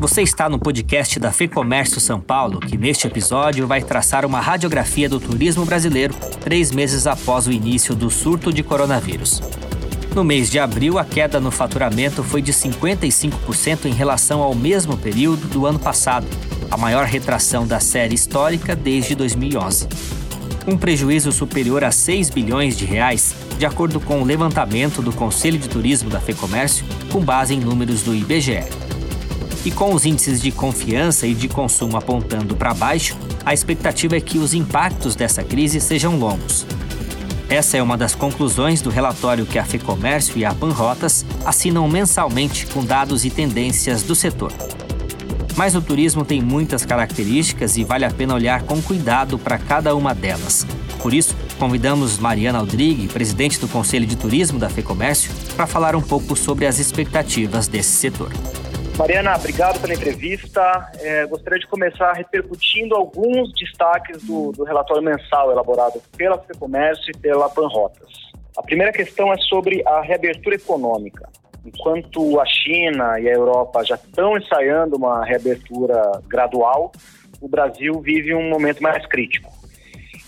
Você está no podcast da FEComércio São Paulo, que neste episódio vai traçar uma radiografia do turismo brasileiro três meses após o início do surto de coronavírus. No mês de abril, a queda no faturamento foi de 55% em relação ao mesmo período do ano passado, a maior retração da série histórica desde 2011. Um prejuízo superior a 6 bilhões de reais, de acordo com o levantamento do Conselho de Turismo da FEComércio, com base em números do IBGE. E com os índices de confiança e de consumo apontando para baixo, a expectativa é que os impactos dessa crise sejam longos. Essa é uma das conclusões do relatório que a FEComércio e a Panrotas assinam mensalmente com dados e tendências do setor. Mas o turismo tem muitas características e vale a pena olhar com cuidado para cada uma delas. Por isso, convidamos Mariana Aldrigue, presidente do Conselho de Turismo da FEComércio, para falar um pouco sobre as expectativas desse setor. Mariana, obrigado pela entrevista. É, gostaria de começar repercutindo alguns destaques do, do relatório mensal elaborado pela FEComércio e pela Panrotas. A primeira questão é sobre a reabertura econômica. Enquanto a China e a Europa já estão ensaiando uma reabertura gradual, o Brasil vive um momento mais crítico.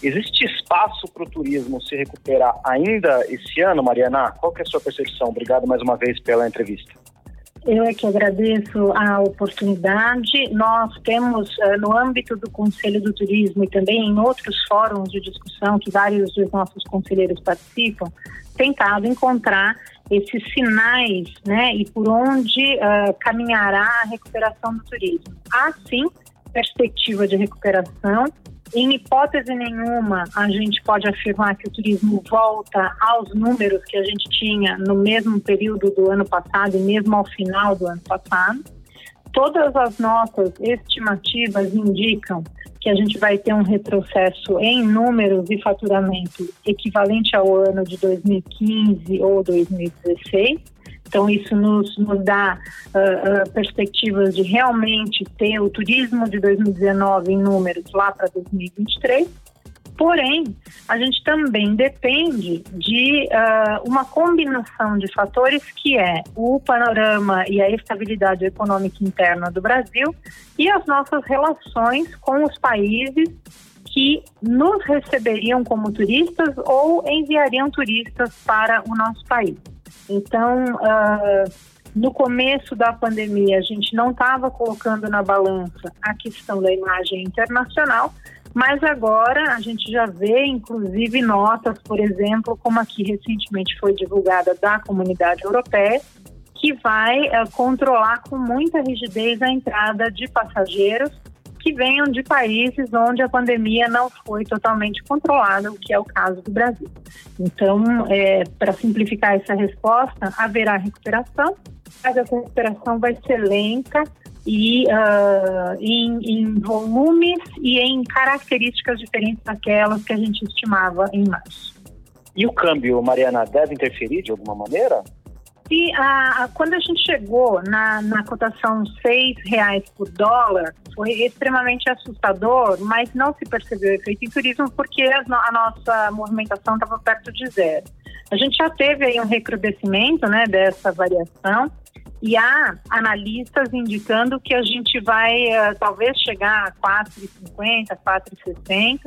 Existe espaço para o turismo se recuperar ainda esse ano, Mariana? Qual é a sua percepção? Obrigado mais uma vez pela entrevista. Eu é que agradeço a oportunidade. Nós temos, eh, no âmbito do Conselho do Turismo e também em outros fóruns de discussão que vários dos nossos conselheiros participam, tentado encontrar esses sinais né, e por onde uh, caminhará a recuperação do turismo. Há, sim, perspectiva de recuperação, em hipótese nenhuma, a gente pode afirmar que o turismo volta aos números que a gente tinha no mesmo período do ano passado e mesmo ao final do ano passado. Todas as nossas estimativas indicam que a gente vai ter um retrocesso em números e faturamento equivalente ao ano de 2015 ou 2016. Então, isso nos, nos dá uh, uh, perspectivas de realmente ter o turismo de 2019 em números lá para 2023. Porém, a gente também depende de uh, uma combinação de fatores que é o panorama e a estabilidade econômica interna do Brasil e as nossas relações com os países que nos receberiam como turistas ou enviariam turistas para o nosso país. Então, uh, no começo da pandemia, a gente não estava colocando na balança a questão da imagem internacional, mas agora a gente já vê, inclusive, notas, por exemplo, como aqui recentemente foi divulgada da Comunidade Europeia, que vai uh, controlar com muita rigidez a entrada de passageiros que venham de países onde a pandemia não foi totalmente controlada, o que é o caso do Brasil. Então, é, para simplificar essa resposta, haverá recuperação, mas essa recuperação vai ser lenta e uh, em, em volumes e em características diferentes daquelas que a gente estimava em março. E o câmbio, Mariana, deve interferir de alguma maneira? E a, a, quando a gente chegou na, na cotação seis reais por dólar, foi extremamente assustador, mas não se percebeu efeito em turismo porque a, a nossa movimentação estava perto de zero. A gente já teve aí um recrudescimento né, dessa variação, e há analistas indicando que a gente vai uh, talvez chegar a 4,50, 4,60,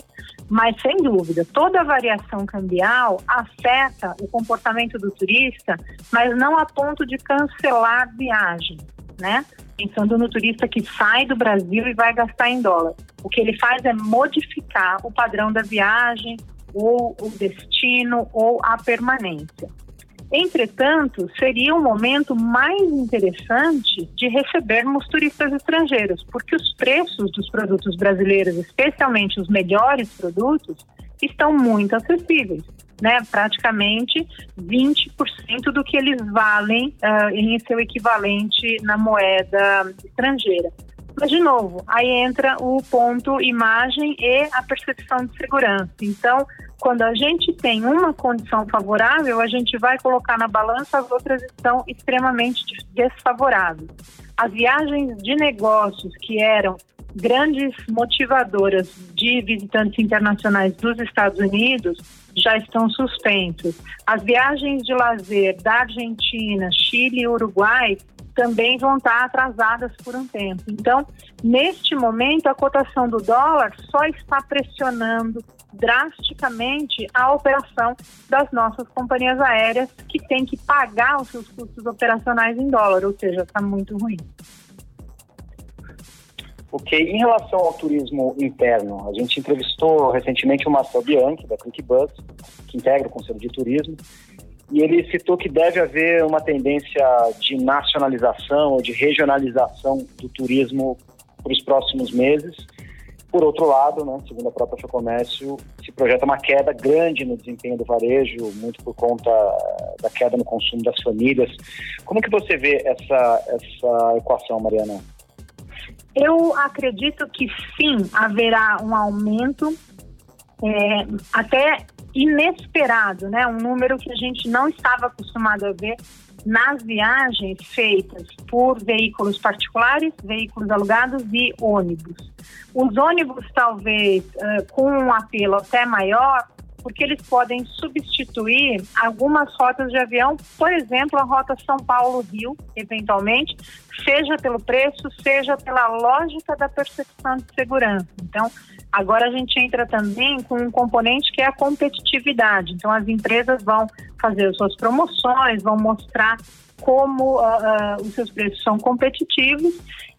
mas sem dúvida, toda variação cambial afeta o comportamento do turista, mas não a ponto de cancelar viagem, né? Pensando no turista que sai do Brasil e vai gastar em dólar. O que ele faz é modificar o padrão da viagem, ou o destino, ou a permanência. Entretanto, seria um momento mais interessante de recebermos turistas estrangeiros, porque os preços dos produtos brasileiros, especialmente os melhores produtos, estão muito acessíveis. Né, praticamente 20% do que eles valem uh, em seu equivalente na moeda estrangeira. Mas, de novo, aí entra o ponto imagem e a percepção de segurança. Então, quando a gente tem uma condição favorável, a gente vai colocar na balança, as outras estão extremamente desfavoráveis. As viagens de negócios que eram grandes motivadoras de visitantes internacionais dos Estados Unidos já estão suspensas. As viagens de lazer da Argentina, Chile e Uruguai também vão estar atrasadas por um tempo. Então, neste momento, a cotação do dólar só está pressionando drasticamente a operação das nossas companhias aéreas que têm que pagar os seus custos operacionais em dólar, ou seja, está muito ruim. Ok, em relação ao turismo interno, a gente entrevistou recentemente o Marcel Bianchi, da ClickBus, que integra o Conselho de Turismo, e ele citou que deve haver uma tendência de nacionalização ou de regionalização do turismo para os próximos meses. Por outro lado, né, segundo a própria Fecomércio, se projeta uma queda grande no desempenho do varejo, muito por conta da queda no consumo das famílias. Como que você vê essa, essa equação, Mariana? Eu acredito que sim, haverá um aumento é, até inesperado, né? Um número que a gente não estava acostumado a ver nas viagens feitas por veículos particulares, veículos alugados e ônibus. Os ônibus, talvez, com um apelo até maior, porque eles podem substituir algumas rotas de avião, por exemplo, a rota São Paulo-Rio, eventualmente, seja pelo preço, seja pela lógica da percepção de segurança. Então, agora a gente entra também com um componente que é a competitividade. Então, as empresas vão fazer as suas promoções, vão mostrar como uh, uh, os seus preços são competitivos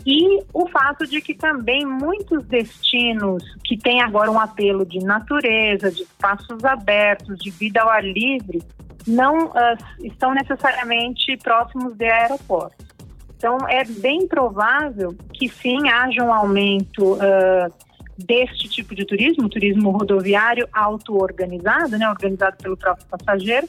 e o fato de que também muitos destinos que têm agora um apelo de natureza, de espaços abertos, de vida ao ar livre, não uh, estão necessariamente próximos de aeroportos. Então, é bem provável que sim haja um aumento uh, deste tipo de turismo, turismo rodoviário auto-organizado, né, organizado pelo próprio passageiro,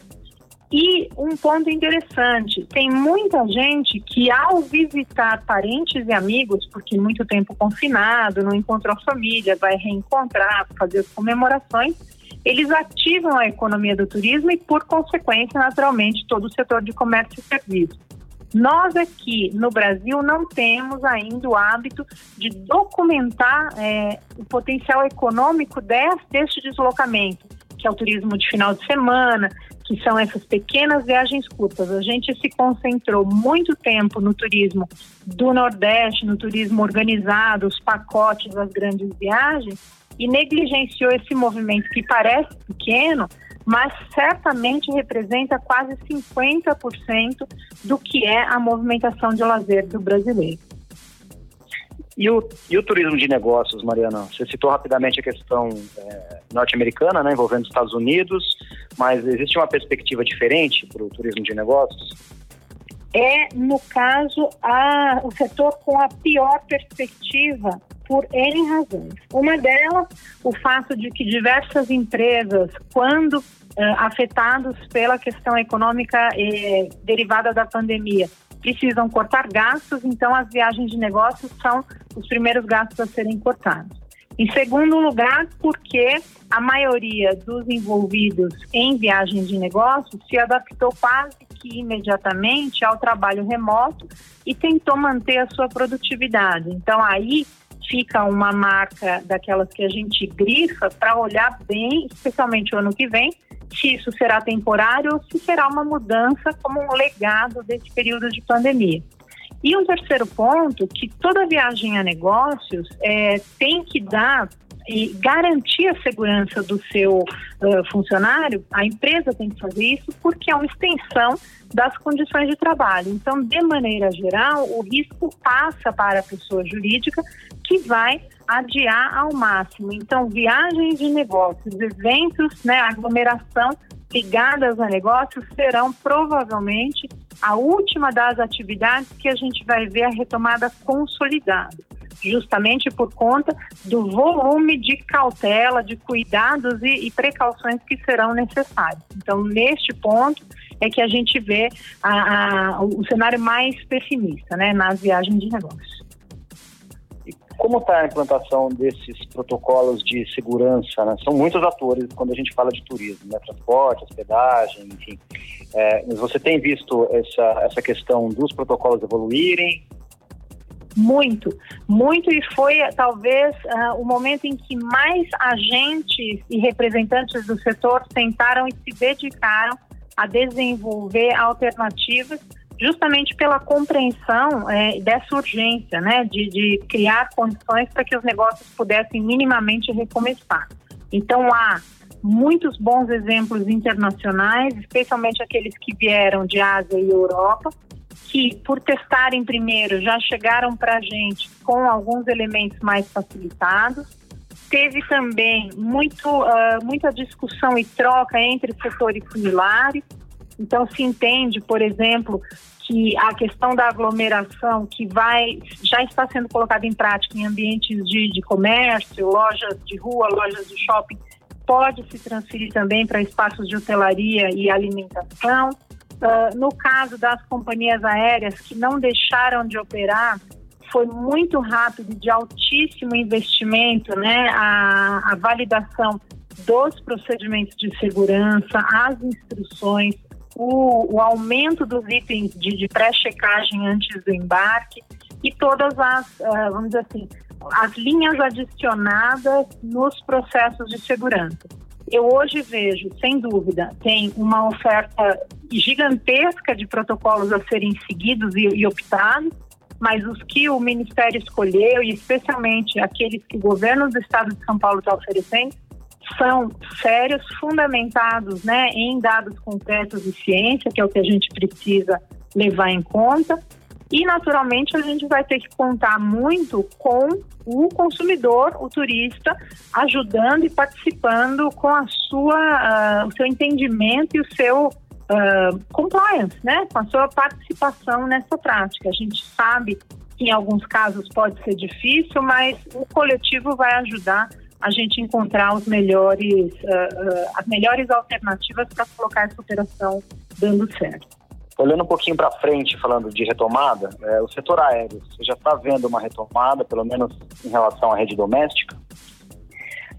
e um ponto interessante, tem muita gente que ao visitar parentes e amigos, porque muito tempo confinado, não encontrou família, vai reencontrar, fazer as comemorações, eles ativam a economia do turismo e, por consequência, naturalmente, todo o setor de comércio e serviços. Nós aqui no Brasil não temos ainda o hábito de documentar é, o potencial econômico deste, deste deslocamento, que é o turismo de final de semana, que são essas pequenas viagens curtas. A gente se concentrou muito tempo no turismo do Nordeste, no turismo organizado, os pacotes das grandes viagens, e negligenciou esse movimento que parece pequeno, mas certamente representa quase 50% do que é a movimentação de lazer do brasileiro. E o, e o turismo de negócios, Mariana? Você citou rapidamente a questão é, norte-americana, né, envolvendo os Estados Unidos, mas existe uma perspectiva diferente para o turismo de negócios? É, no caso, a, o setor com a pior perspectiva por N razões. Uma delas, o fato de que diversas empresas, quando Uh, afetados pela questão econômica eh, derivada da pandemia, precisam cortar gastos, então as viagens de negócios são os primeiros gastos a serem cortados. Em segundo lugar, porque a maioria dos envolvidos em viagens de negócios se adaptou quase que imediatamente ao trabalho remoto e tentou manter a sua produtividade. Então aí fica uma marca daquelas que a gente grifa para olhar bem, especialmente o ano que vem, se isso será temporário ou se será uma mudança como um legado desse período de pandemia. E um terceiro ponto, que toda viagem a negócios é, tem que dar e garantir a segurança do seu uh, funcionário, a empresa tem que fazer isso porque é uma extensão das condições de trabalho. Então, de maneira geral, o risco passa para a pessoa jurídica que vai adiar ao máximo. Então, viagens de negócios, eventos, né, aglomeração ligadas a negócios serão provavelmente a última das atividades que a gente vai ver a retomada consolidada, justamente por conta do volume de cautela, de cuidados e, e precauções que serão necessários. Então, neste ponto é que a gente vê a, a, o cenário mais pessimista, né, nas viagens de negócios. Como está a implantação desses protocolos de segurança? Né? São muitos atores quando a gente fala de turismo, né? transporte, hospedagem, enfim. É, você tem visto essa, essa questão dos protocolos evoluírem? Muito, muito, e foi talvez uh, o momento em que mais agentes e representantes do setor tentaram e se dedicaram a desenvolver alternativas justamente pela compreensão é, dessa urgência, né, de, de criar condições para que os negócios pudessem minimamente recomeçar. Então, há muitos bons exemplos internacionais, especialmente aqueles que vieram de Ásia e Europa, que, por testarem primeiro, já chegaram para a gente com alguns elementos mais facilitados. Teve também muito, uh, muita discussão e troca entre setores similares. Então, se entende, por exemplo, que a questão da aglomeração que vai já está sendo colocada em prática em ambientes de, de comércio, lojas de rua, lojas de shopping, pode se transferir também para espaços de hotelaria e alimentação. Uh, no caso das companhias aéreas que não deixaram de operar, foi muito rápido, de altíssimo investimento, né? A, a validação dos procedimentos de segurança, as instruções, o, o aumento dos itens de, de pré-checagem antes do embarque e todas as, uh, vamos dizer assim, as linhas adicionadas nos processos de segurança. Eu hoje vejo, sem dúvida, tem uma oferta gigantesca de protocolos a serem seguidos e, e optados, mas os que o Ministério escolheu, e especialmente aqueles que o governo do Estado de São Paulo está oferecendo, são sérios, fundamentados né, em dados concretos e ciência, que é o que a gente precisa levar em conta. E, naturalmente, a gente vai ter que contar muito com o consumidor, o turista, ajudando e participando com a sua, uh, o seu entendimento e o seu uh, compliance, né? com a sua participação nessa prática. A gente sabe que em alguns casos pode ser difícil, mas o coletivo vai ajudar a gente encontrar os melhores, uh, as melhores alternativas para colocar essa operação dando certo. Olhando um pouquinho para frente, falando de retomada, é, o setor aéreo, você já está vendo uma retomada, pelo menos em relação à rede doméstica?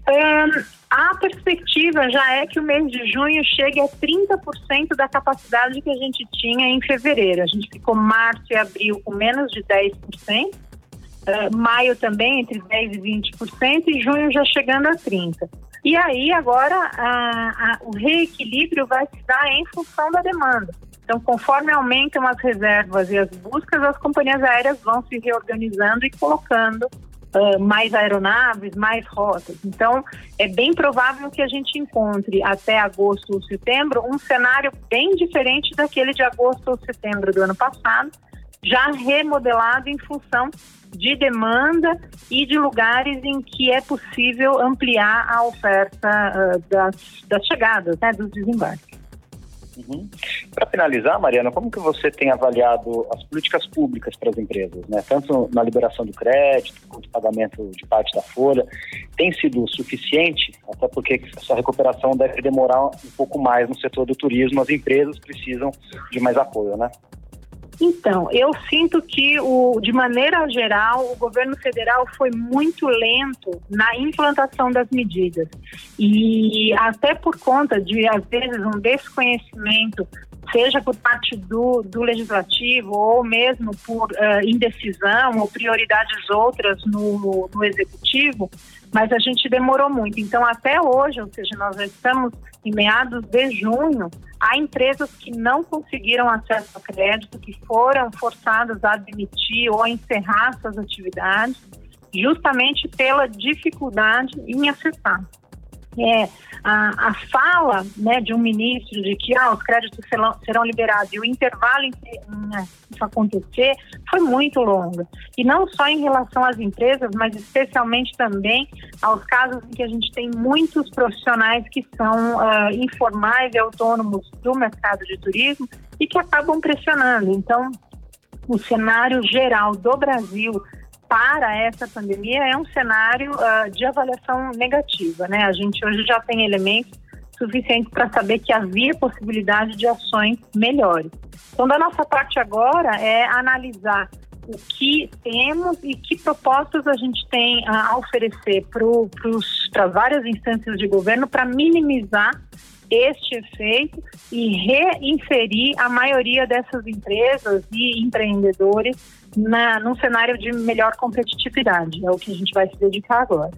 Um, a perspectiva já é que o mês de junho chegue a 30% da capacidade que a gente tinha em fevereiro. A gente ficou março e abril com menos de 10%, uh, maio também entre 10% e 20%, e junho já chegando a 30%. E aí agora a, a, o reequilíbrio vai se dar em função da demanda. Então, conforme aumentam as reservas e as buscas, as companhias aéreas vão se reorganizando e colocando uh, mais aeronaves, mais rotas. Então, é bem provável que a gente encontre até agosto ou setembro um cenário bem diferente daquele de agosto ou setembro do ano passado, já remodelado em função de demanda e de lugares em que é possível ampliar a oferta uh, das, das chegadas, né, dos desembarques. Uhum. Para finalizar, Mariana, como que você tem avaliado as políticas públicas para as empresas, né? Tanto na liberação do crédito, quanto pagamento de parte da folha, tem sido suficiente? Até porque essa recuperação deve demorar um pouco mais no setor do turismo, as empresas precisam de mais apoio, né? Então, eu sinto que, o, de maneira geral, o governo federal foi muito lento na implantação das medidas. E até por conta de, às vezes, um desconhecimento, seja por parte do, do legislativo ou mesmo por uh, indecisão ou prioridades outras no, no executivo, mas a gente demorou muito. Então, até hoje, ou seja, nós já estamos em meados de junho, há empresas que não conseguiram acesso a crédito, que foram forçadas a admitir ou a encerrar suas atividades, justamente pela dificuldade em acessar é, a, a fala né, de um ministro de que ah, os créditos serão, serão liberados e o intervalo em né, isso acontecer foi muito longo. E não só em relação às empresas, mas especialmente também aos casos em que a gente tem muitos profissionais que são uh, informais e autônomos do mercado de turismo e que acabam pressionando. Então, o cenário geral do Brasil para essa pandemia é um cenário uh, de avaliação negativa, né? A gente hoje já tem elementos suficientes para saber que havia possibilidade de ações melhores. Então, da nossa parte agora é analisar o que temos e que propostas a gente tem a oferecer para várias instâncias de governo para minimizar este efeito e reinserir a maioria dessas empresas e empreendedores na, num cenário de melhor competitividade. É o que a gente vai se dedicar agora.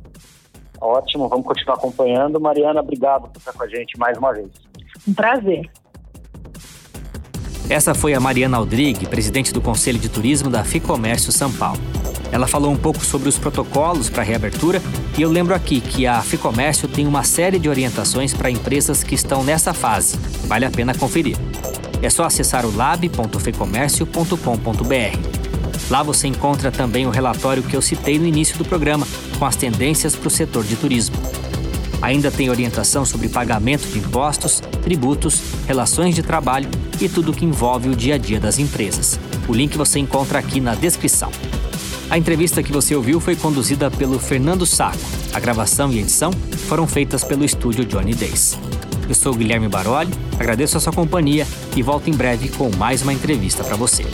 Ótimo, vamos continuar acompanhando. Mariana, obrigado por estar com a gente mais uma vez. Um prazer. Essa foi a Mariana Aldrigue, presidente do Conselho de Turismo da Ficomércio São Paulo. Ela falou um pouco sobre os protocolos para a reabertura e eu lembro aqui que a Ficomércio tem uma série de orientações para empresas que estão nessa fase. Vale a pena conferir. É só acessar o lab.fecomércio.com.br. Lá você encontra também o relatório que eu citei no início do programa, com as tendências para o setor de turismo. Ainda tem orientação sobre pagamento de impostos, tributos, relações de trabalho e tudo que envolve o dia a dia das empresas. O link você encontra aqui na descrição. A entrevista que você ouviu foi conduzida pelo Fernando Saco. A gravação e edição foram feitas pelo estúdio Johnny Days. Eu sou Guilherme Baroli, agradeço a sua companhia e volto em breve com mais uma entrevista para você.